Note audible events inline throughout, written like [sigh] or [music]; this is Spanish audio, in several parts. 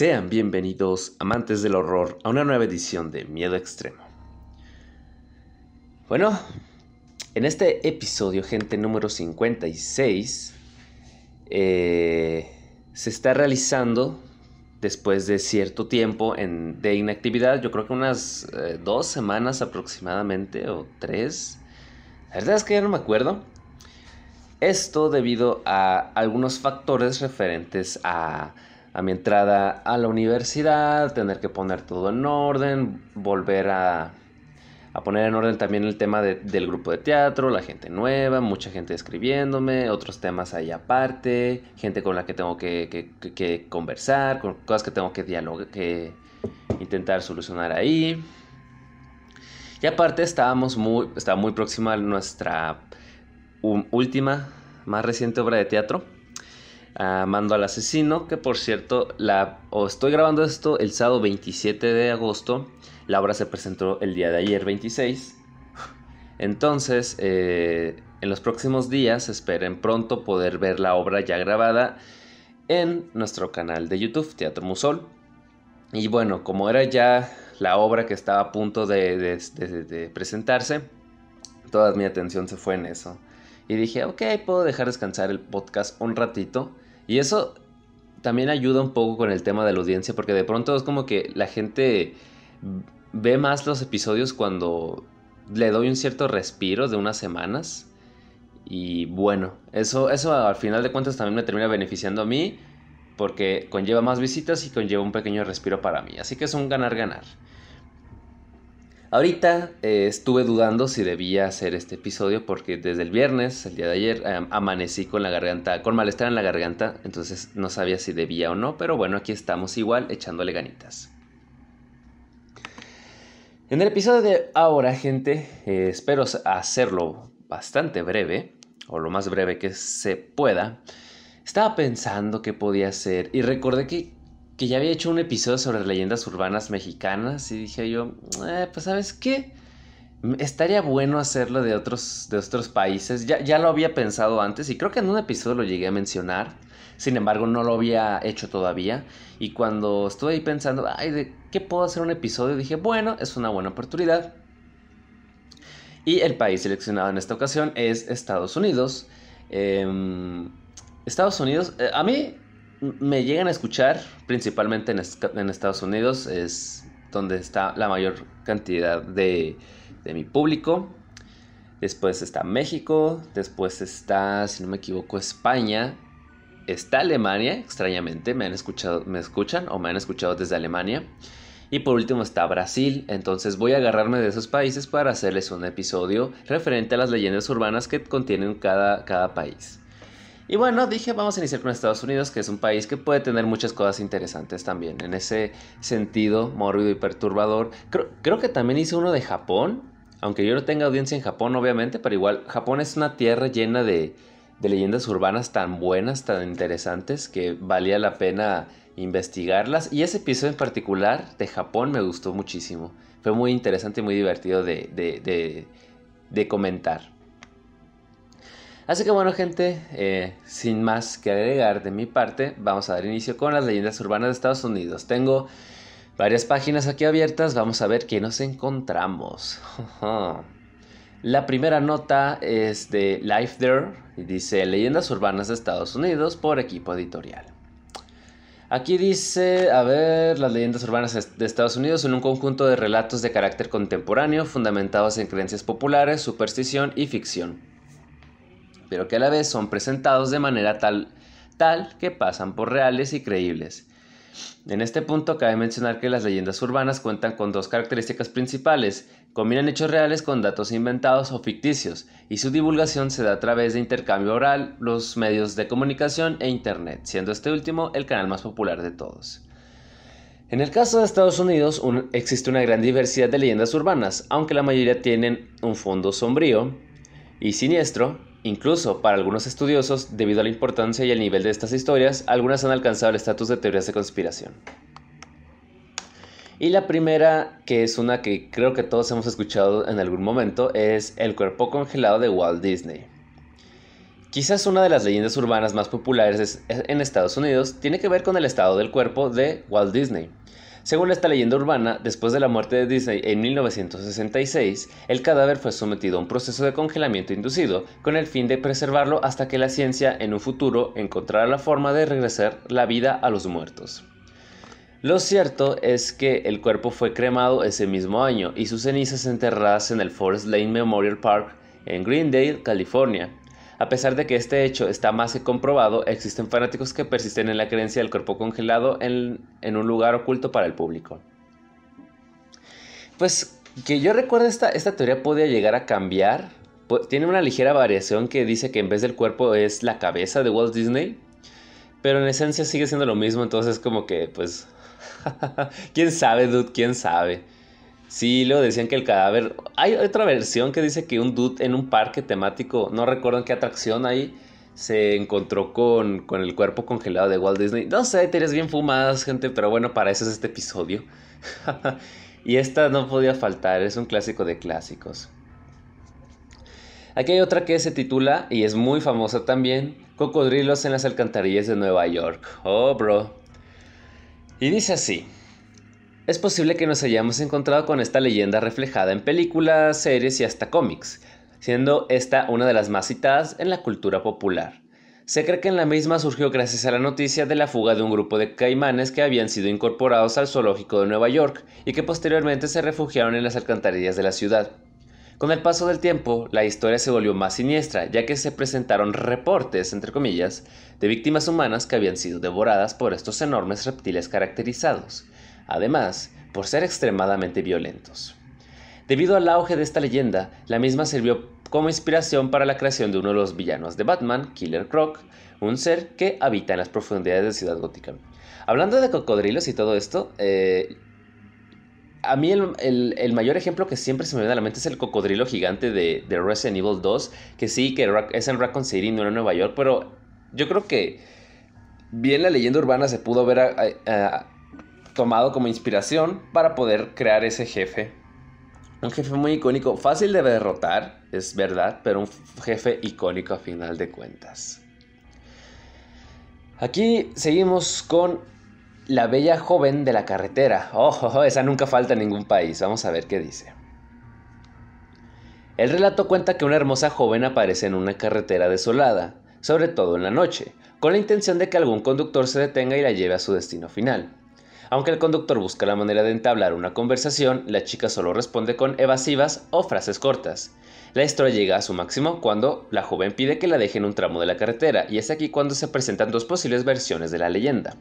Sean bienvenidos, amantes del horror, a una nueva edición de Miedo Extremo. Bueno, en este episodio, gente número 56, eh, se está realizando después de cierto tiempo de inactividad, yo creo que unas eh, dos semanas aproximadamente, o tres. La verdad es que ya no me acuerdo. Esto debido a algunos factores referentes a a mi entrada a la universidad, tener que poner todo en orden, volver a, poner en orden también el tema del grupo de teatro, la gente nueva, mucha gente escribiéndome, otros temas ahí aparte, gente con la que tengo que, conversar, con cosas que tengo que dialogar, que intentar solucionar ahí. Y aparte estábamos muy, estaba muy próxima a nuestra última, más reciente obra de teatro Mando al asesino, que por cierto, la, estoy grabando esto el sábado 27 de agosto, la obra se presentó el día de ayer 26. Entonces, eh, en los próximos días esperen pronto poder ver la obra ya grabada en nuestro canal de YouTube, Teatro Musol. Y bueno, como era ya la obra que estaba a punto de, de presentarse, toda mi atención se fue en eso. Y dije, ok, puedo dejar descansar el podcast un ratito. Y eso también ayuda un poco con el tema de la audiencia, porque de pronto es como que la gente ve más los episodios cuando le doy un cierto respiro de unas semanas. Y bueno, eso, eso al final de cuentas también me termina beneficiando a mí, porque conlleva más visitas y conlleva un pequeño respiro para mí. Así que es un ganar-ganar. Ahorita eh, estuve dudando si debía hacer este episodio porque desde el viernes, el día de ayer, amanecí con la garganta, con malestar en la garganta, entonces no sabía si debía o no, pero bueno, aquí estamos igual echándole ganitas. En el episodio de ahora, gente, eh, espero hacerlo bastante breve, o lo más breve que se pueda. Estaba pensando qué podía hacer y recordé que que ya había hecho un episodio sobre leyendas urbanas mexicanas y dije yo, eh, pues sabes qué, estaría bueno hacerlo de otros, de otros países. Ya, ya lo había pensado antes y creo que en un episodio lo llegué a mencionar. Sin embargo, no lo había hecho todavía. Y cuando estuve ahí pensando, ay, ¿de qué puedo hacer un episodio? Dije, bueno, es una buena oportunidad. Y el país seleccionado en esta ocasión es Estados Unidos. Em, Estados Unidos, eh, a mí me llegan a escuchar principalmente en, Estados Unidos, es donde está la mayor cantidad de, mi público. Después está México, después está, si no me equivoco, España. Está Alemania, extrañamente, me han escuchado, me escuchan o me han escuchado desde Alemania. Y por último está Brasil, entonces voy a agarrarme de esos países para hacerles un episodio referente a las leyendas urbanas que contienen cada, cada país. Y bueno, dije, vamos a iniciar con Estados Unidos, que es un país que puede tener muchas cosas interesantes también. En ese sentido, mórbido y perturbador. Creo, que también hice uno de Japón, aunque yo no tenga audiencia en Japón, obviamente, pero igual Japón es una tierra llena de, leyendas urbanas tan buenas, tan interesantes, que valía la pena investigarlas. Y ese episodio en particular de Japón me gustó muchísimo. Fue muy interesante y muy divertido de comentar. Así que bueno gente, eh, sin más que agregar de mi parte, vamos a dar inicio con las leyendas urbanas de Estados Unidos. Tengo varias páginas aquí abiertas, vamos a ver qué nos encontramos. [laughs] La primera nota es de Life There y dice Leyendas urbanas de Estados Unidos por equipo editorial. Aquí dice, a ver, las leyendas urbanas de Estados Unidos son un conjunto de relatos de carácter contemporáneo fundamentados en creencias populares, superstición y ficción pero que a la vez son presentados de manera tal, tal que pasan por reales y creíbles. En este punto cabe mencionar que las leyendas urbanas cuentan con dos características principales, combinan hechos reales con datos inventados o ficticios, y su divulgación se da a través de intercambio oral, los medios de comunicación e Internet, siendo este último el canal más popular de todos. En el caso de Estados Unidos existe una gran diversidad de leyendas urbanas, aunque la mayoría tienen un fondo sombrío y siniestro, Incluso para algunos estudiosos, debido a la importancia y el nivel de estas historias, algunas han alcanzado el estatus de teorías de conspiración. Y la primera, que es una que creo que todos hemos escuchado en algún momento, es El cuerpo congelado de Walt Disney. Quizás una de las leyendas urbanas más populares en Estados Unidos tiene que ver con el estado del cuerpo de Walt Disney. Según esta leyenda urbana, después de la muerte de Disney en 1966, el cadáver fue sometido a un proceso de congelamiento inducido con el fin de preservarlo hasta que la ciencia en un futuro encontrara la forma de regresar la vida a los muertos. Lo cierto es que el cuerpo fue cremado ese mismo año y sus cenizas enterradas en el Forest Lane Memorial Park en Greendale, California. A pesar de que este hecho está más que comprobado, existen fanáticos que persisten en la creencia del cuerpo congelado en, un lugar oculto para el público. Pues que yo recuerdo esta, esta teoría podría llegar a cambiar. Tiene una ligera variación que dice que en vez del cuerpo es la cabeza de Walt Disney. Pero en esencia sigue siendo lo mismo, entonces como que pues... [laughs] ¿Quién sabe, dude? ¿Quién sabe? Sí, lo decían que el cadáver. Hay otra versión que dice que un dude en un parque temático, no recuerdo en qué atracción ahí, se encontró con, con el cuerpo congelado de Walt Disney. No sé, tienes bien fumadas, gente, pero bueno, para eso es este episodio. [laughs] y esta no podía faltar, es un clásico de clásicos. Aquí hay otra que se titula, y es muy famosa también, Cocodrilos en las alcantarillas de Nueva York. Oh, bro. Y dice así. Es posible que nos hayamos encontrado con esta leyenda reflejada en películas, series y hasta cómics, siendo esta una de las más citadas en la cultura popular. Se cree que en la misma surgió gracias a la noticia de la fuga de un grupo de caimanes que habían sido incorporados al zoológico de Nueva York y que posteriormente se refugiaron en las alcantarillas de la ciudad. Con el paso del tiempo, la historia se volvió más siniestra, ya que se presentaron reportes, entre comillas, de víctimas humanas que habían sido devoradas por estos enormes reptiles caracterizados además por ser extremadamente violentos. Debido al auge de esta leyenda, la misma sirvió como inspiración para la creación de uno de los villanos de Batman, Killer Croc, un ser que habita en las profundidades de Ciudad Gótica. Hablando de cocodrilos y todo esto, eh, a mí el, mayor ejemplo que siempre se me viene a la mente es el cocodrilo gigante de, Resident Evil 2, que sí, que es en Raccoon City, no en Nueva York, pero yo creo que bien la leyenda urbana se pudo ver a, tomado como inspiración para poder crear ese jefe. Un jefe muy icónico, fácil de derrotar, es verdad, pero un jefe icónico a final de cuentas. Aquí seguimos con la bella joven de la carretera. Oh, esa nunca falta en ningún país. Vamos a ver qué dice. El relato cuenta que una hermosa joven aparece en una carretera desolada, sobre todo en la noche, con la intención de que algún conductor se detenga y la lleve a su destino final. Aunque el conductor busca la manera de entablar una conversación, la chica solo responde con evasivas o frases cortas. La historia llega a su máximo cuando la joven pide que la deje en un tramo de la carretera, y es aquí cuando se presentan dos posibles versiones de la leyenda.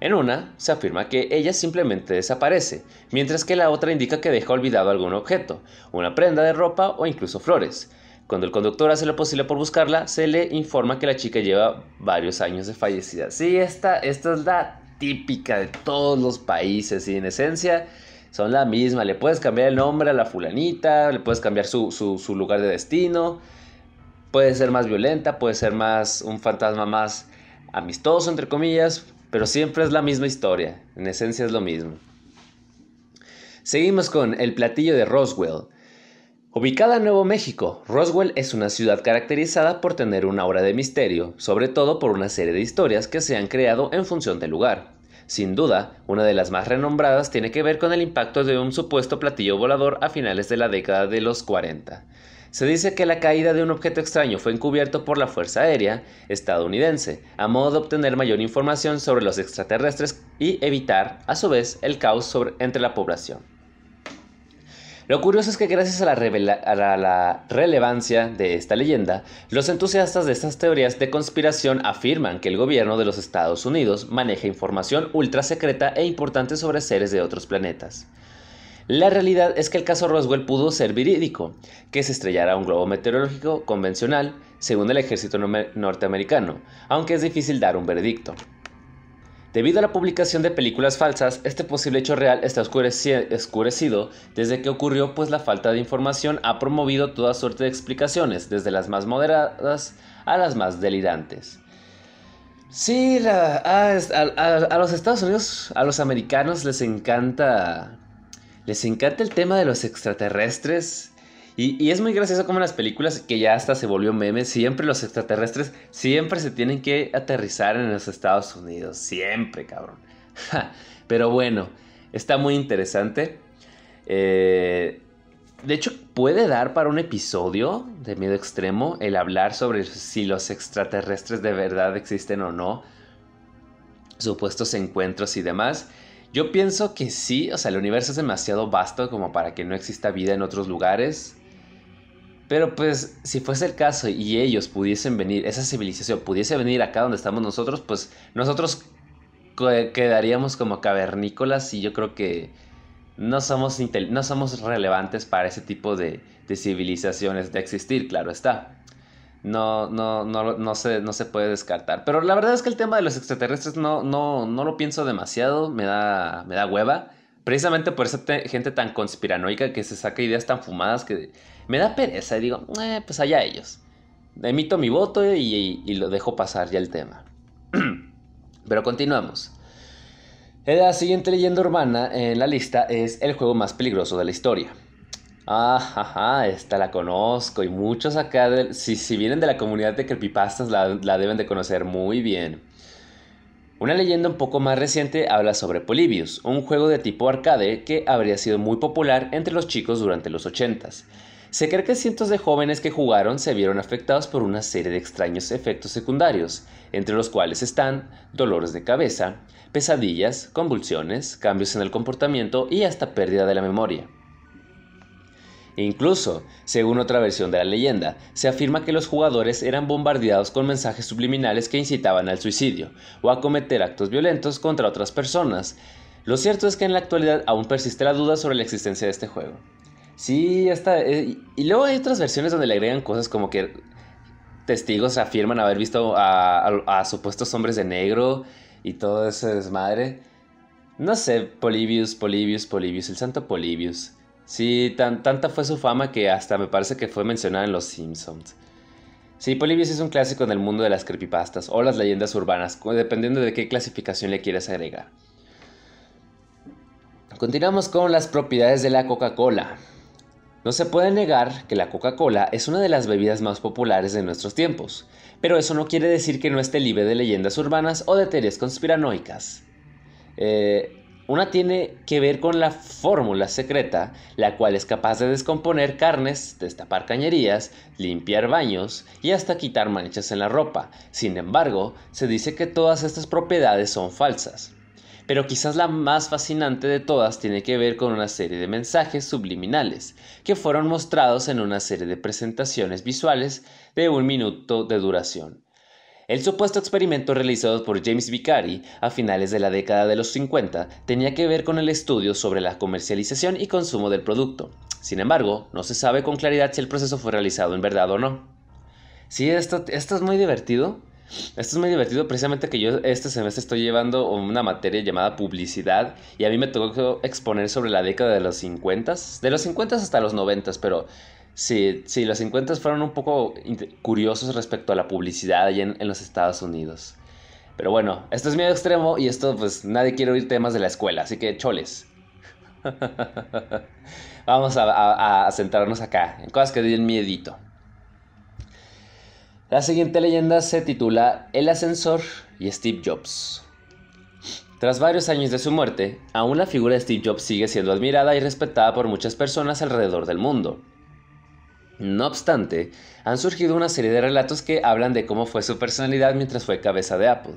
En una, se afirma que ella simplemente desaparece, mientras que la otra indica que deja olvidado algún objeto, una prenda de ropa o incluso flores. Cuando el conductor hace lo posible por buscarla, se le informa que la chica lleva varios años de fallecida. Sí, esta, esta es la típica de todos los países y en esencia son la misma. Le puedes cambiar el nombre a la fulanita, le puedes cambiar su, lugar de destino. Puede ser más violenta, puede ser más un fantasma más amistoso, entre comillas, pero siempre es la misma historia. En esencia es lo mismo. Seguimos con el platillo de Roswell. Ubicada en Nuevo México, Roswell es una ciudad caracterizada por tener una aura de misterio, sobre todo por una serie de historias que se han creado en función del lugar. Sin duda, una de las más renombradas tiene que ver con el impacto de un supuesto platillo volador a finales de la década de los 40. Se dice que la caída de un objeto extraño fue encubierto por la Fuerza Aérea estadounidense, a modo de obtener mayor información sobre los extraterrestres y evitar, a su vez, el caos entre la población. Lo curioso es que gracias a la, relevancia de esta leyenda, los entusiastas de estas teorías de conspiración afirman que el gobierno de los Estados Unidos maneja información ultra secreta e importante sobre seres de otros planetas. La realidad es que el caso Roswell pudo ser verídico, que se estrellara un globo meteorológico convencional, según el ejército norteamericano, aunque es difícil dar un veredicto. Debido a la publicación de películas falsas, este posible hecho real está oscurecido desde que ocurrió, pues la falta de información ha promovido toda suerte de explicaciones, desde las más moderadas a las más delirantes. Sí, a, a, los Estados Unidos, a los americanos les encanta, les encanta el tema de los extraterrestres Y, es muy gracioso como en las películas, que ya hasta se volvió meme, siempre los extraterrestres siempre se tienen que aterrizar en los Estados Unidos. Siempre, cabrón. [laughs] Pero bueno, está muy interesante. Eh, de hecho, puede dar para un episodio de miedo extremo el hablar sobre si los extraterrestres de verdad existen o no, supuestos encuentros y demás. Yo pienso que sí, o sea, el universo es demasiado vasto como para que no exista vida en otros lugares. Pero pues, si fuese el caso y ellos pudiesen venir, esa civilización pudiese venir acá donde estamos nosotros, pues nosotros quedaríamos como cavernícolas y yo creo que no somos, no somos relevantes para ese tipo de, civilizaciones de existir, claro está. No, no, no, no, se, no se puede descartar. Pero la verdad es que el tema de los extraterrestres no, no, no lo pienso demasiado, me da, me da hueva. Precisamente por esa gente tan conspiranoica que se saca ideas tan fumadas que me da pereza y digo, eh, pues allá ellos. Emito mi voto y, lo dejo pasar ya el tema. [clears throat] Pero continuamos. La siguiente leyenda urbana en la lista es el juego más peligroso de la historia. Ah, esta la conozco y muchos acá, si, vienen de la comunidad de creepypastas, la, la deben de conocer muy bien. Una leyenda un poco más reciente habla sobre Polybius, un juego de tipo arcade que habría sido muy popular entre los chicos durante los 80s. Se cree que cientos de jóvenes que jugaron se vieron afectados por una serie de extraños efectos secundarios, entre los cuales están dolores de cabeza, pesadillas, convulsiones, cambios en el comportamiento y hasta pérdida de la memoria. Incluso, según otra versión de la leyenda, se afirma que los jugadores eran bombardeados con mensajes subliminales que incitaban al suicidio o a cometer actos violentos contra otras personas. Lo cierto es que en la actualidad aún persiste la duda sobre la existencia de este juego. Sí, está. Eh, y luego hay otras versiones donde le agregan cosas como que testigos afirman haber visto a supuestos hombres de negro y todo ese desmadre. No sé, Polybius, Polybius, Polybius, el santo Polybius. Sí, tan, tanta fue su fama que hasta me parece que fue mencionada en Los Simpsons. Sí, Polybius es un clásico en el mundo de las creepypastas o las leyendas urbanas, dependiendo de qué clasificación le quieras agregar. Continuamos con las propiedades de la Coca-Cola. No se puede negar que la Coca-Cola es una de las bebidas más populares de nuestros tiempos, pero eso no quiere decir que no esté libre de leyendas urbanas o de teorías conspiranoicas. Eh, una tiene que ver con la fórmula secreta, la cual es capaz de descomponer carnes, destapar cañerías, limpiar baños y hasta quitar manchas en la ropa. Sin embargo, se dice que todas estas propiedades son falsas pero quizás la más fascinante de todas tiene que ver con una serie de mensajes subliminales que fueron mostrados en una serie de presentaciones visuales de un minuto de duración. El supuesto experimento realizado por James Vicari a finales de la década de los 50 tenía que ver con el estudio sobre la comercialización y consumo del producto. Sin embargo, no se sabe con claridad si el proceso fue realizado en verdad o no. Sí, esto, esto es muy divertido esto es muy divertido, precisamente que yo este semestre estoy llevando una materia llamada publicidad y a mí me tocó exponer sobre la década de los 50, de los 50 hasta los 90, pero sí, los 50 fueron un poco curiosos respecto a la publicidad allá en, los Estados Unidos. Pero bueno, esto es miedo extremo y esto pues nadie quiere oír temas de la escuela, así que choles. [laughs] Vamos a, a centrarnos acá, en cosas que den miedito. La siguiente leyenda se titula El ascensor y Steve Jobs. Tras varios años de su muerte, aún la figura de Steve Jobs sigue siendo admirada y respetada por muchas personas alrededor del mundo. No obstante, han surgido una serie de relatos que hablan de cómo fue su personalidad mientras fue cabeza de Apple.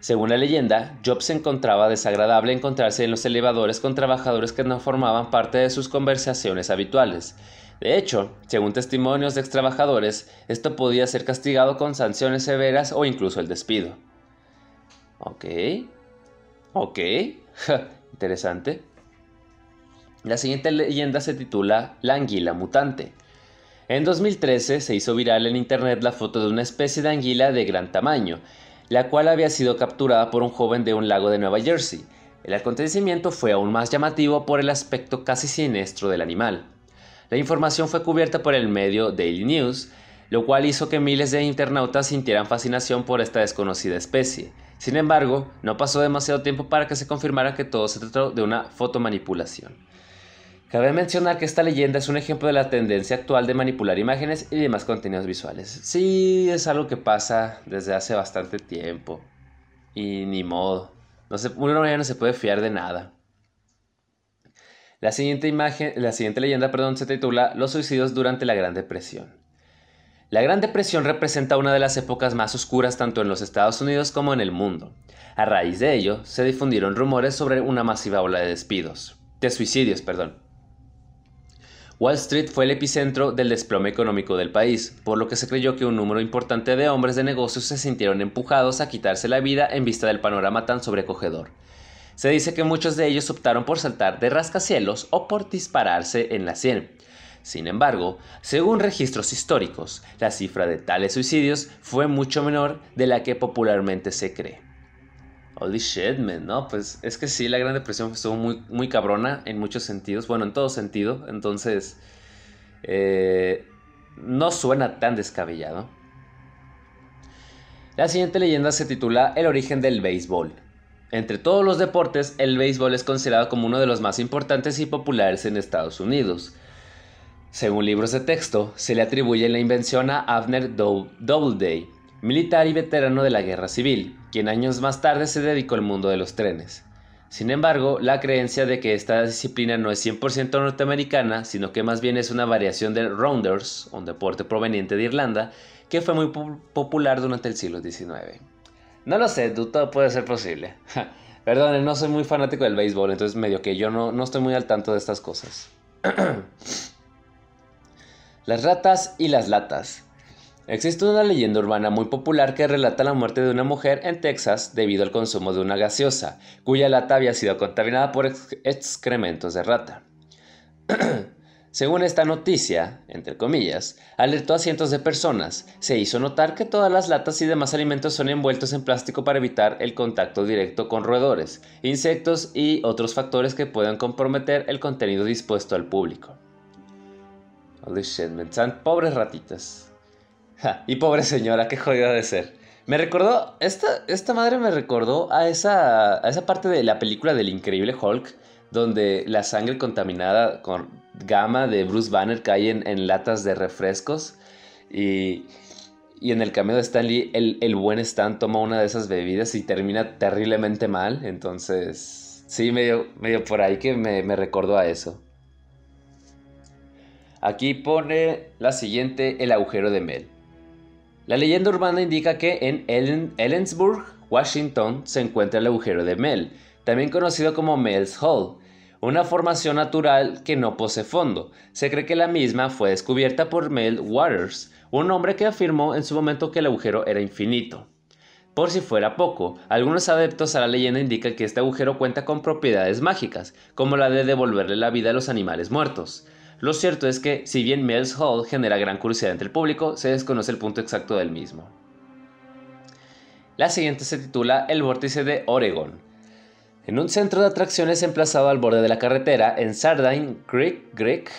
Según la leyenda, Jobs se encontraba desagradable encontrarse en los elevadores con trabajadores que no formaban parte de sus conversaciones habituales, de hecho, según testimonios de ex trabajadores, esto podía ser castigado con sanciones severas o incluso el despido. Ok. Ok. Interesante. La siguiente leyenda se titula La anguila mutante. En 2013 se hizo viral en internet la foto de una especie de anguila de gran tamaño, la cual había sido capturada por un joven de un lago de Nueva Jersey. El acontecimiento fue aún más llamativo por el aspecto casi siniestro del animal. La información fue cubierta por el medio Daily News, lo cual hizo que miles de internautas sintieran fascinación por esta desconocida especie. Sin embargo, no pasó demasiado tiempo para que se confirmara que todo se trató de una fotomanipulación. Cabe mencionar que esta leyenda es un ejemplo de la tendencia actual de manipular imágenes y demás contenidos visuales. Sí, es algo que pasa desde hace bastante tiempo. Y ni modo. No se, uno ya no se puede fiar de nada. La siguiente imagen, la siguiente leyenda, perdón, se titula Los suicidios durante la Gran Depresión. La Gran Depresión representa una de las épocas más oscuras tanto en los Estados Unidos como en el mundo. A raíz de ello, se difundieron rumores sobre una masiva ola de despidos, de suicidios, perdón. Wall Street fue el epicentro del desplome económico del país, por lo que se creyó que un número importante de hombres de negocios se sintieron empujados a quitarse la vida en vista del panorama tan sobrecogedor. Se dice que muchos de ellos optaron por saltar de rascacielos o por dispararse en la sien. Sin embargo, según registros históricos, la cifra de tales suicidios fue mucho menor de la que popularmente se cree. Holy shit, man, ¿no? Pues es que sí, la Gran Depresión estuvo muy, muy cabrona en muchos sentidos, bueno, en todo sentido, entonces eh, no suena tan descabellado. La siguiente leyenda se titula El origen del béisbol. Entre todos los deportes, el béisbol es considerado como uno de los más importantes y populares en Estados Unidos. Según libros de texto, se le atribuye la invención a Abner Doubleday, militar y veterano de la Guerra Civil, quien años más tarde se dedicó al mundo de los trenes. Sin embargo, la creencia de que esta disciplina no es 100% norteamericana, sino que más bien es una variación del rounders, un deporte proveniente de Irlanda, que fue muy popular durante el siglo XIX. No lo sé, todo puede ser posible. Perdón, no soy muy fanático del béisbol, entonces medio que yo no, no estoy muy al tanto de estas cosas. [clears throat] las ratas y las latas. Existe una leyenda urbana muy popular que relata la muerte de una mujer en Texas debido al consumo de una gaseosa, cuya lata había sido contaminada por excrementos de rata. [clears throat] Según esta noticia, entre comillas, alertó a cientos de personas. Se hizo notar que todas las latas y demás alimentos son envueltos en plástico para evitar el contacto directo con roedores, insectos y otros factores que puedan comprometer el contenido dispuesto al público. Holy shit, pobres ratitas y pobre señora, qué jodida de ser. Me recordó, esta, esta madre me recordó a esa, a esa parte de la película del increíble Hulk, donde la sangre contaminada con gama de Bruce Banner cae en, latas de refrescos. Y, y, en el cameo de Stanley, el, el, buen Stan toma una de esas bebidas y termina terriblemente mal. Entonces, sí, medio, medio por ahí que me, me recordó a eso. Aquí pone la siguiente, el agujero de Mel. La leyenda urbana indica que en Ellensburg, Washington, se encuentra el agujero de Mel, también conocido como Mel's Hole, una formación natural que no posee fondo. Se cree que la misma fue descubierta por Mel Waters, un hombre que afirmó en su momento que el agujero era infinito. Por si fuera poco, algunos adeptos a la leyenda indican que este agujero cuenta con propiedades mágicas, como la de devolverle la vida a los animales muertos. Lo cierto es que, si bien Mills Hall genera gran curiosidad entre el público, se desconoce el punto exacto del mismo. La siguiente se titula El vórtice de Oregon. En un centro de atracciones emplazado al borde de la carretera en Sardine Creek, Creek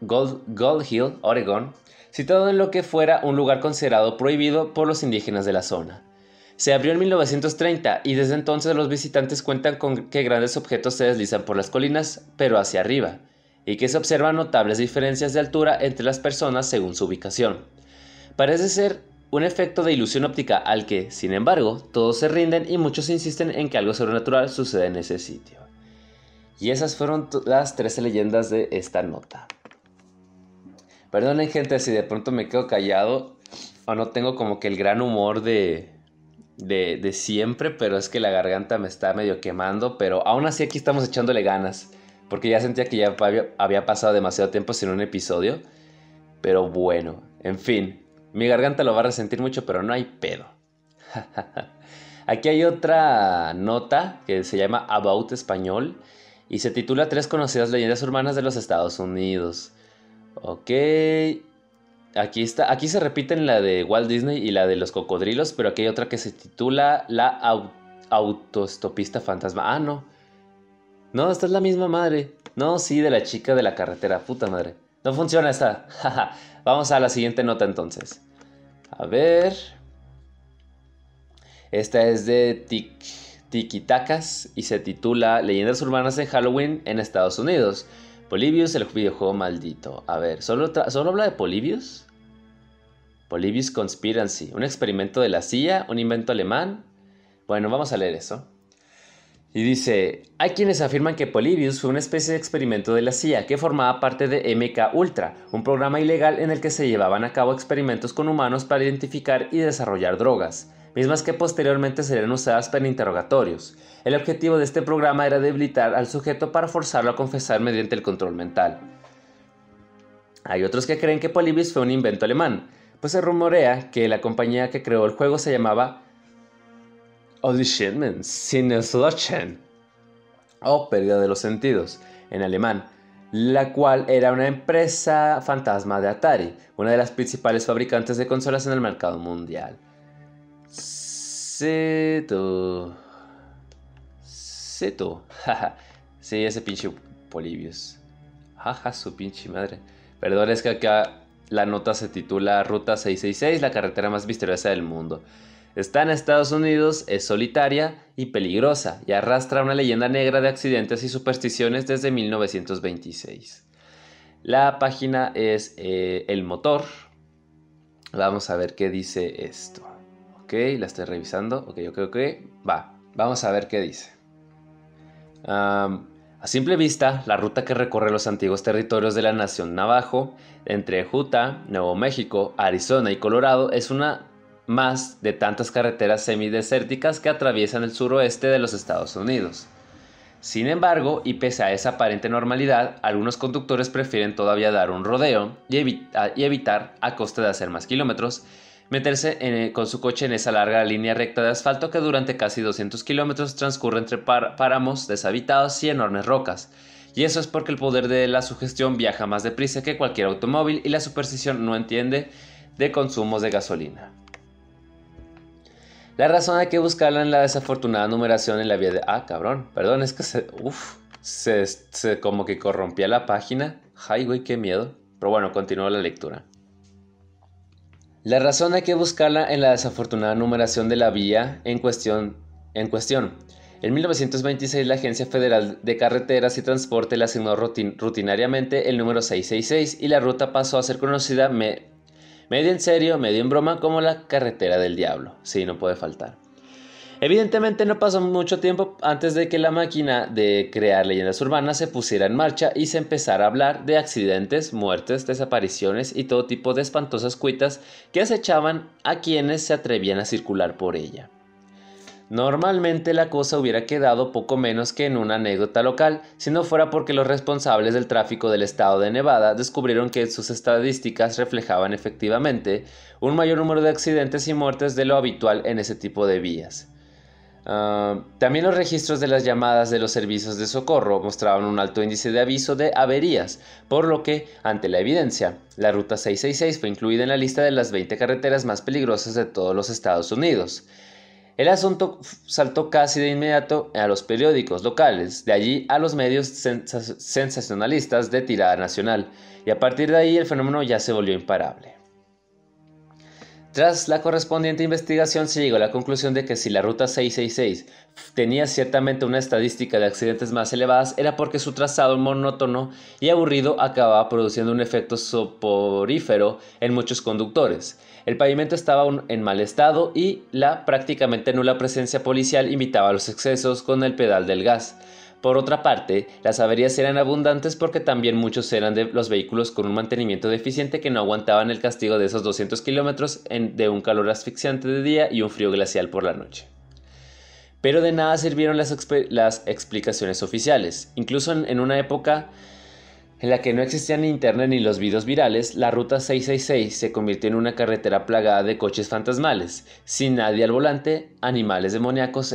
Gold, Hill, Oregon, situado en lo que fuera un lugar considerado prohibido por los indígenas de la zona. Se abrió en 1930 y desde entonces los visitantes cuentan con que grandes objetos se deslizan por las colinas, pero hacia arriba, y que se observan notables diferencias de altura entre las personas según su ubicación. Parece ser un efecto de ilusión óptica al que, sin embargo, todos se rinden y muchos insisten en que algo sobrenatural sucede en ese sitio. Y esas fueron las 13 leyendas de esta nota. Perdonen gente si de pronto me quedo callado o no tengo como que el gran humor de, de, de siempre, pero es que la garganta me está medio quemando, pero aún así aquí estamos echándole ganas porque ya sentía que ya había pasado demasiado tiempo sin un episodio. Pero bueno, en fin, mi garganta lo va a resentir mucho, pero no hay pedo. [laughs] Aquí hay otra nota que se llama About Español y se titula Tres conocidas leyendas urbanas de los Estados Unidos. Ok. Aquí, está, aquí se repiten la de Walt Disney y la de los cocodrilos, pero aquí hay otra que se titula La Autostopista Fantasma. Ah, no. No, esta es la misma madre. No, sí, de la chica de la carretera. Puta madre. No funciona esta. [laughs] Vamos a la siguiente nota entonces. A ver. Esta es de Tikitakas y se titula Leyendas urbanas de Halloween en Estados Unidos. Polybius, el videojuego maldito. A ver, ¿solo, ¿solo habla de Polybius? Polybius Conspiracy, un experimento de la CIA, un invento alemán. Bueno, vamos a leer eso. Y dice, hay quienes afirman que Polybius fue una especie de experimento de la CIA que formaba parte de MK Ultra, un programa ilegal en el que se llevaban a cabo experimentos con humanos para identificar y desarrollar drogas, mismas que posteriormente serían usadas para interrogatorios. El objetivo de este programa era debilitar al sujeto para forzarlo a confesar mediante el control mental. Hay otros que creen que Polybius fue un invento alemán, pues se rumorea que la compañía que creó el juego se llamaba Auditionen, Sinneslöschen o pérdida de los sentidos en alemán, la cual era una empresa fantasma de Atari, una de las principales fabricantes de consolas en el mercado mundial. Seto. Seto. sí, ese pinche Polibius. Jaja, su pinche madre. Perdón, es que acá la nota se titula Ruta 666, la carretera más misteriosa del mundo. Está en Estados Unidos, es solitaria y peligrosa y arrastra una leyenda negra de accidentes y supersticiones desde 1926. La página es eh, El Motor. Vamos a ver qué dice esto. Ok, la estoy revisando. Ok, ok, ok. Va, vamos a ver qué dice. a simple vista, la ruta que recorre los antiguos territorios de la nación Navajo, entre Utah, Nuevo México, Arizona y Colorado, es una más de tantas carreteras semidesérticas que atraviesan el suroeste de los Estados Unidos. Sin embargo, y pese a esa aparente normalidad, algunos conductores prefieren todavía dar un rodeo y, evitar, a costa de hacer más kilómetros, meterse con su coche en esa larga línea recta de asfalto que durante casi 200 kilómetros transcurre entre páramos deshabitados y enormes rocas. Y eso es porque el poder de la sugestión viaja más deprisa que cualquier automóvil y la superstición no entiende de consumos de gasolina. La razón hay que buscarla en la desafortunada numeración en la vía de... Ah, cabrón, perdón, es que se... Uf, se, se como que corrompía la página. Ay, güey, qué miedo. Pero bueno, continúo la lectura. La razón hay que buscarla en la desafortunada numeración de la vía en cuestión. En cuestión. En 1926 la Agencia Federal de Carreteras y Transporte le asignó rutinariamente el número 666 y la ruta pasó a ser conocida Medio en serio, medio en broma, como la carretera del diablo. Sí, no puede faltar. Evidentemente no pasó mucho tiempo antes de que la máquina de crear leyendas urbanas se pusiera en marcha y se empezara a hablar de accidentes, muertes, desapariciones y todo tipo de espantosas cuitas que acechaban a quienes se atrevían a circular por ella. Normalmente la cosa hubiera quedado poco menos que en una anécdota local, si no fuera porque los responsables del tráfico del estado de Nevada descubrieron que sus estadísticas reflejaban efectivamente un mayor número de accidentes y muertes de lo habitual en ese tipo de vías. Ah, también los registros de las llamadas de los servicios de socorro mostraban un alto índice de aviso de averías, por lo que, ante la evidencia, la Ruta 666 fue incluida en la lista de las 20 carreteras más peligrosas de todos los Estados Unidos. El asunto saltó casi de inmediato a los periódicos locales, de allí a los medios sensacionalistas de tirada nacional, y a partir de ahí el fenómeno ya se volvió imparable. Tras la correspondiente investigación se llegó a la conclusión de que si la ruta 666 tenía ciertamente una estadística de accidentes más elevadas era porque su trazado monótono y aburrido acababa produciendo un efecto soporífero en muchos conductores, el pavimento estaba en mal estado y la prácticamente nula presencia policial imitaba los excesos con el pedal del gas. Por otra parte, las averías eran abundantes porque también muchos eran de los vehículos con un mantenimiento deficiente que no aguantaban el castigo de esos 200 kilómetros de un calor asfixiante de día y un frío glacial por la noche. Pero de nada sirvieron las, explicaciones oficiales. Incluso en una época en la que no existían internet ni los videos virales, la ruta 666 se convirtió en una carretera plagada de coches fantasmales, sin nadie al volante, animales demoníacos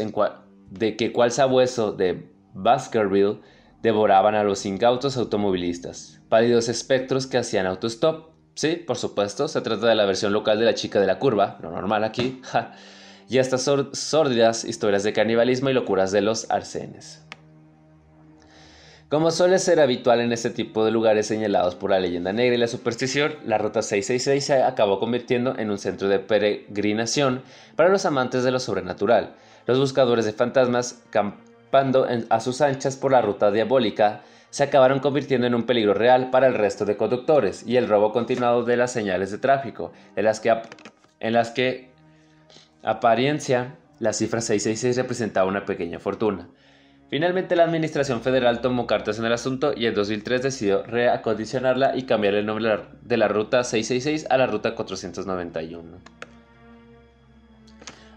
de que cual sabueso de Baskerville devoraban a los incautos automovilistas, pálidos espectros que hacían autostop. Sí, por supuesto, se trata de la versión local de la chica de la curva, lo normal aquí, [laughs] y estas sórdidas historias de canibalismo y locuras de los arcenes. Como suele ser habitual en este tipo de lugares señalados por la leyenda negra y la superstición, la Ruta 666 se acabó convirtiendo en un centro de peregrinación para los amantes de lo sobrenatural. Los buscadores de fantasmas galopando a sus anchas por la ruta diabólica, se acabaron convirtiendo en un peligro real para el resto de conductores y el robo continuado de las señales de tráfico, en las que, en las que apariencia la cifra 666 representaba una pequeña fortuna. Finalmente la Administración Federal tomó cartas en el asunto y en 2003 decidió reacondicionarla y cambiar el nombre de la ruta 666 a la ruta 491.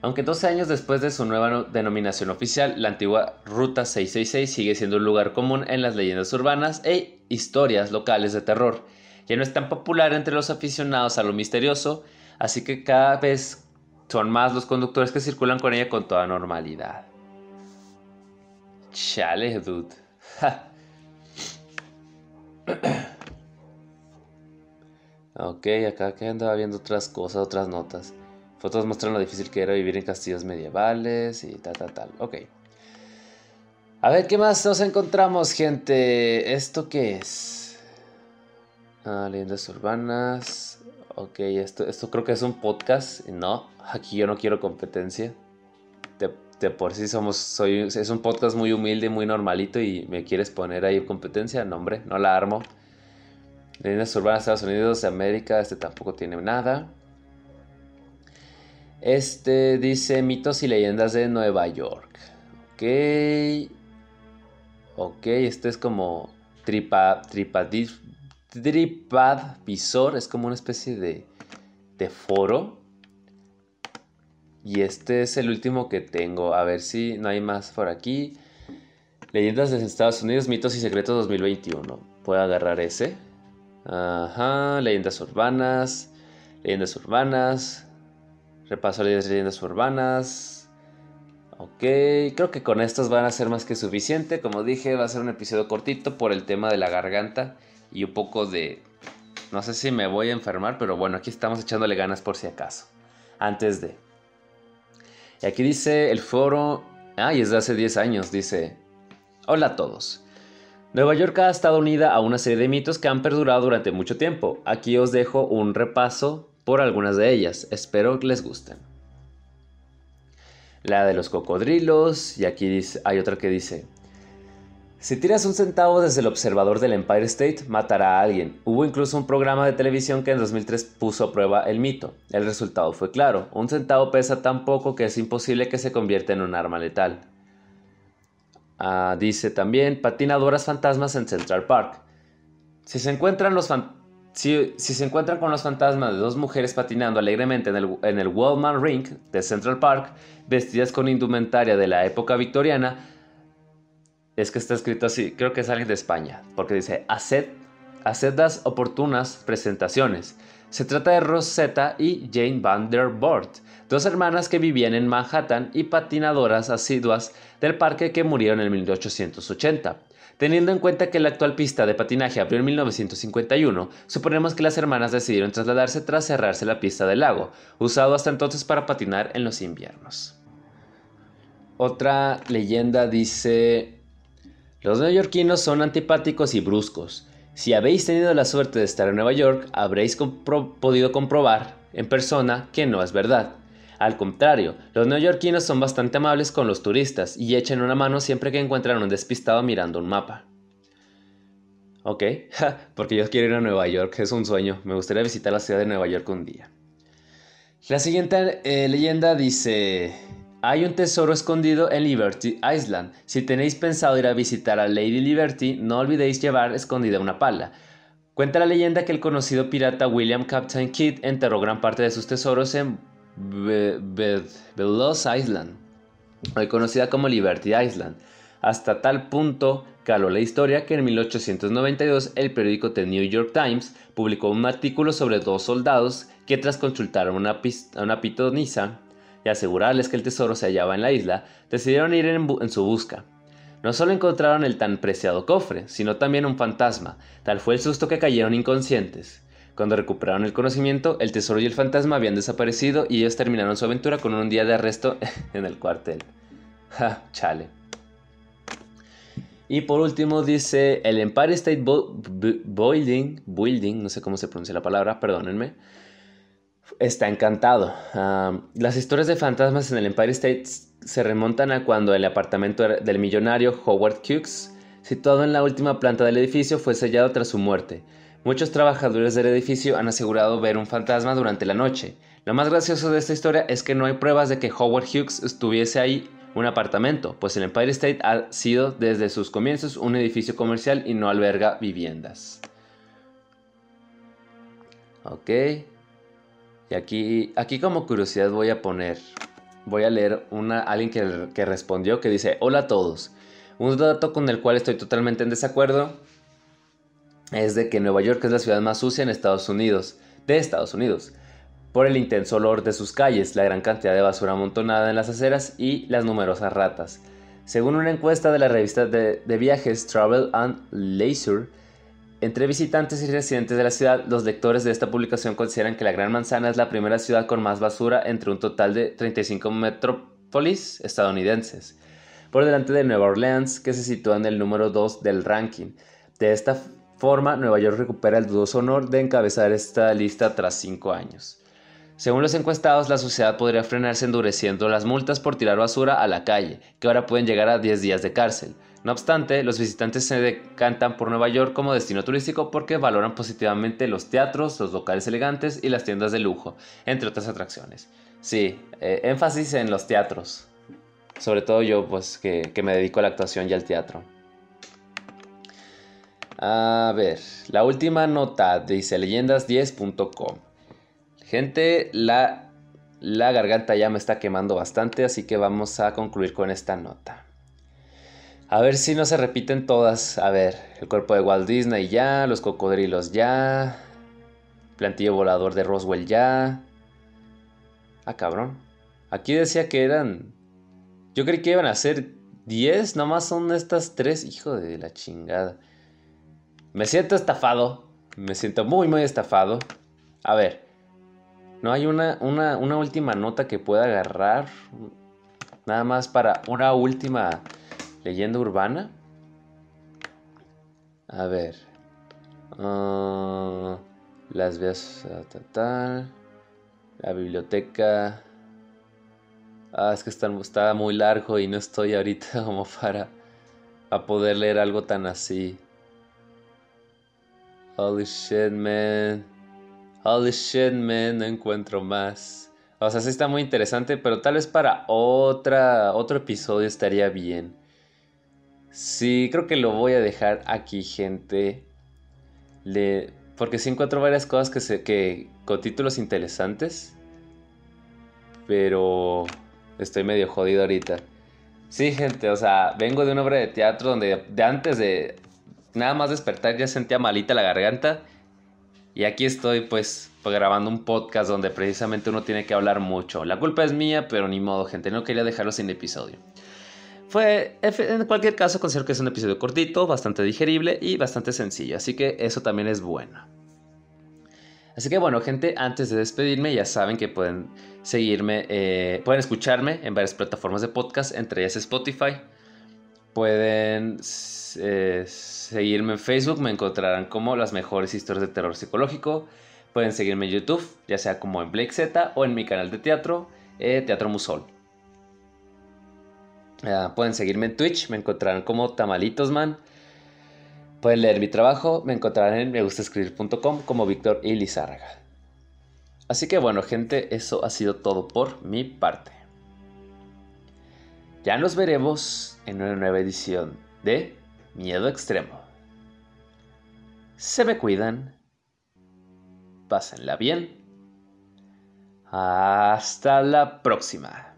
Aunque 12 años después de su nueva denominación oficial, la antigua Ruta 666 sigue siendo un lugar común en las leyendas urbanas e historias locales de terror. Ya no es tan popular entre los aficionados a lo misterioso, así que cada vez son más los conductores que circulan con ella con toda normalidad. Chale, dude. [clears throat] ok, acá que andaba viendo otras cosas, otras notas. Fotos muestran lo difícil que era vivir en castillos medievales y tal, tal, tal. Ok. A ver, ¿qué más nos encontramos, gente? ¿Esto qué es? Ah, leyendas urbanas. Ok, esto, esto creo que es un podcast. No, aquí yo no quiero competencia por sí somos, soy, es un podcast muy humilde, muy normalito y me quieres poner ahí competencia, no hombre, no la armo. Leyendas urbanas Estados Unidos de América, este tampoco tiene nada. Este dice mitos y leyendas de Nueva York. Ok. Ok, este es como tripa, visor es como una especie de, de foro y este es el último que tengo. A ver si no hay más por aquí. Leyendas de Estados Unidos, mitos y secretos 2021. Puedo agarrar ese. Ajá, leyendas urbanas. Leyendas urbanas. Repaso de leyendas urbanas. Ok, creo que con estos van a ser más que suficiente. Como dije, va a ser un episodio cortito por el tema de la garganta y un poco de... No sé si me voy a enfermar, pero bueno, aquí estamos echándole ganas por si acaso. Antes de... Y aquí dice el foro, ah, es de hace 10 años, dice, hola a todos. Nueva York ha estado unida a una serie de mitos que han perdurado durante mucho tiempo. Aquí os dejo un repaso por algunas de ellas, espero que les gusten. La de los cocodrilos, y aquí hay otra que dice, si tiras un centavo desde el observador del Empire State, matará a alguien. Hubo incluso un programa de televisión que en 2003 puso a prueba el mito. El resultado fue claro. Un centavo pesa tan poco que es imposible que se convierta en un arma letal. Ah, dice también patinadoras fantasmas en Central Park. Si se encuentran con los fantasmas de dos mujeres patinando alegremente en el, en el Ring de Central Park, vestidas con indumentaria de la época victoriana, es que está escrito así, creo que es de España, porque dice, haced, las oportunas presentaciones. Se trata de Rosetta y Jane Van der dos hermanas que vivían en Manhattan y patinadoras asiduas del parque que murieron en 1880. Teniendo en cuenta que la actual pista de patinaje abrió en 1951, suponemos que las hermanas decidieron trasladarse tras cerrarse la pista del lago, usado hasta entonces para patinar en los inviernos. Otra leyenda dice los neoyorquinos son antipáticos y bruscos. Si habéis tenido la suerte de estar en Nueva York, habréis podido comprobar en persona que no es verdad. Al contrario, los neoyorquinos son bastante amables con los turistas y echan una mano siempre que encuentran un despistado mirando un mapa. Ok, [laughs] porque yo quiero ir a Nueva York, es un sueño. Me gustaría visitar la ciudad de Nueva York un día. La siguiente eh, leyenda dice, hay un tesoro escondido en Liberty Island. Si tenéis pensado ir a visitar a Lady Liberty, no olvidéis llevar escondida una pala. Cuenta la leyenda que el conocido pirata William Captain Kidd enterró gran parte de sus tesoros en Belos Island, hoy conocida como Liberty Island. Hasta tal punto caló la historia que en 1892 el periódico The New York Times publicó un artículo sobre dos soldados que tras consultar a una, una pitonisa y asegurarles que el tesoro se hallaba en la isla, decidieron ir en, su busca. No solo encontraron el tan preciado cofre, sino también un fantasma. Tal fue el susto que cayeron inconscientes. Cuando recuperaron el conocimiento, el tesoro y el fantasma habían desaparecido y ellos terminaron su aventura con un día de arresto [laughs] en el cuartel. [laughs] Ja, chale. Y por último dice el Empire State Building, Building, no sé cómo se pronuncia la palabra, perdónenme, está encantado. las historias de fantasmas en el Empire State se remontan a cuando el apartamento del millonario Howard Hughes, situado en la última planta del edificio, fue sellado tras su muerte. Muchos trabajadores del edificio han asegurado ver un fantasma durante la noche. Lo más gracioso de esta historia es que no hay pruebas de que Howard Hughes estuviese ahí un apartamento, pues el Empire State ha sido desde sus comienzos un edificio comercial y no alberga viviendas. Ok. Y aquí, aquí como curiosidad voy a poner, voy a leer una, alguien que, que respondió que dice, hola a todos. Un dato con el cual estoy totalmente en desacuerdo es de que Nueva York es la ciudad más sucia en Estados Unidos, de Estados Unidos por el intenso olor de sus calles, la gran cantidad de basura amontonada en las aceras y las numerosas ratas. Según una encuesta de la revista de, viajes Travel and Leisure, entre visitantes y residentes de la ciudad, los lectores de esta publicación consideran que la Gran Manzana es la primera ciudad con más basura entre un total de 35 metrópolis estadounidenses, por delante de Nueva Orleans, que se sitúa en el número 2 del ranking. De esta forma, Nueva York recupera el dudoso honor de encabezar esta lista tras 5 años. Según los encuestados, la sociedad podría frenarse endureciendo las multas por tirar basura a la calle, que ahora pueden llegar a 10 días de cárcel. No obstante, los visitantes se decantan por Nueva York como destino turístico porque valoran positivamente los teatros, los locales elegantes y las tiendas de lujo, entre otras atracciones. Sí, eh, énfasis en los teatros. Sobre todo yo, pues, que, que me dedico a la actuación y al teatro. A ver, la última nota dice leyendas10.com. Gente, la, la garganta ya me está quemando bastante, así que vamos a concluir con esta nota. A ver si no se repiten todas. A ver, el cuerpo de Walt Disney ya, los cocodrilos ya, plantillo volador de Roswell ya. Ah, cabrón. Aquí decía que eran... Yo creí que iban a ser 10, nomás son estas tres, hijo de la chingada. Me siento estafado, me siento muy, muy estafado. A ver, no hay una, una, última nota que pueda agarrar. Nada más para una última leyenda urbana. A ver. Ah, las vías. Ah, la biblioteca. Ah, es que está, está, muy largo y no estoy ahorita [laughs] como para a poder leer algo tan así. Holy shit, man. Holy shit, man, no encuentro más. O sea, sí está muy interesante, pero tal vez para otra, otro episodio estaría bien. Sí, creo que lo voy a dejar aquí, gente. Porque sí encuentro varias cosas que, se, que con títulos interesantes. Pero estoy medio jodido ahorita. Sí, gente, o sea, vengo de una obra de teatro donde de antes de nada más despertar ya sentía malita la garganta. Y aquí estoy pues, grabando un podcast donde precisamente uno tiene que hablar mucho. La culpa es mía, pero ni modo, gente, no quería dejarlo sin episodio. Fue, en cualquier caso, considero que es un episodio cortito, bastante digerible y bastante sencillo, así que eso también es bueno. Así que bueno, gente, antes de despedirme, ya saben que pueden seguirme, eh, pueden escucharme en varias plataformas de podcast, entre ellas Spotify. Pueden eh, seguirme en Facebook, me encontrarán como las mejores historias de terror psicológico. Pueden seguirme en YouTube, ya sea como en Blake Z o en mi canal de teatro, eh, Teatro Musol. Pueden seguirme en Twitch, me encontrarán como Tamalitosman. Pueden leer mi trabajo, me encontrarán en megustascribir.com como Víctor y Lizárraga. Así que bueno, gente, eso ha sido todo por mi parte. Ya nos veremos en una nueva edición de Miedo Extremo. Se me cuidan. Pásenla bien. Hasta la próxima.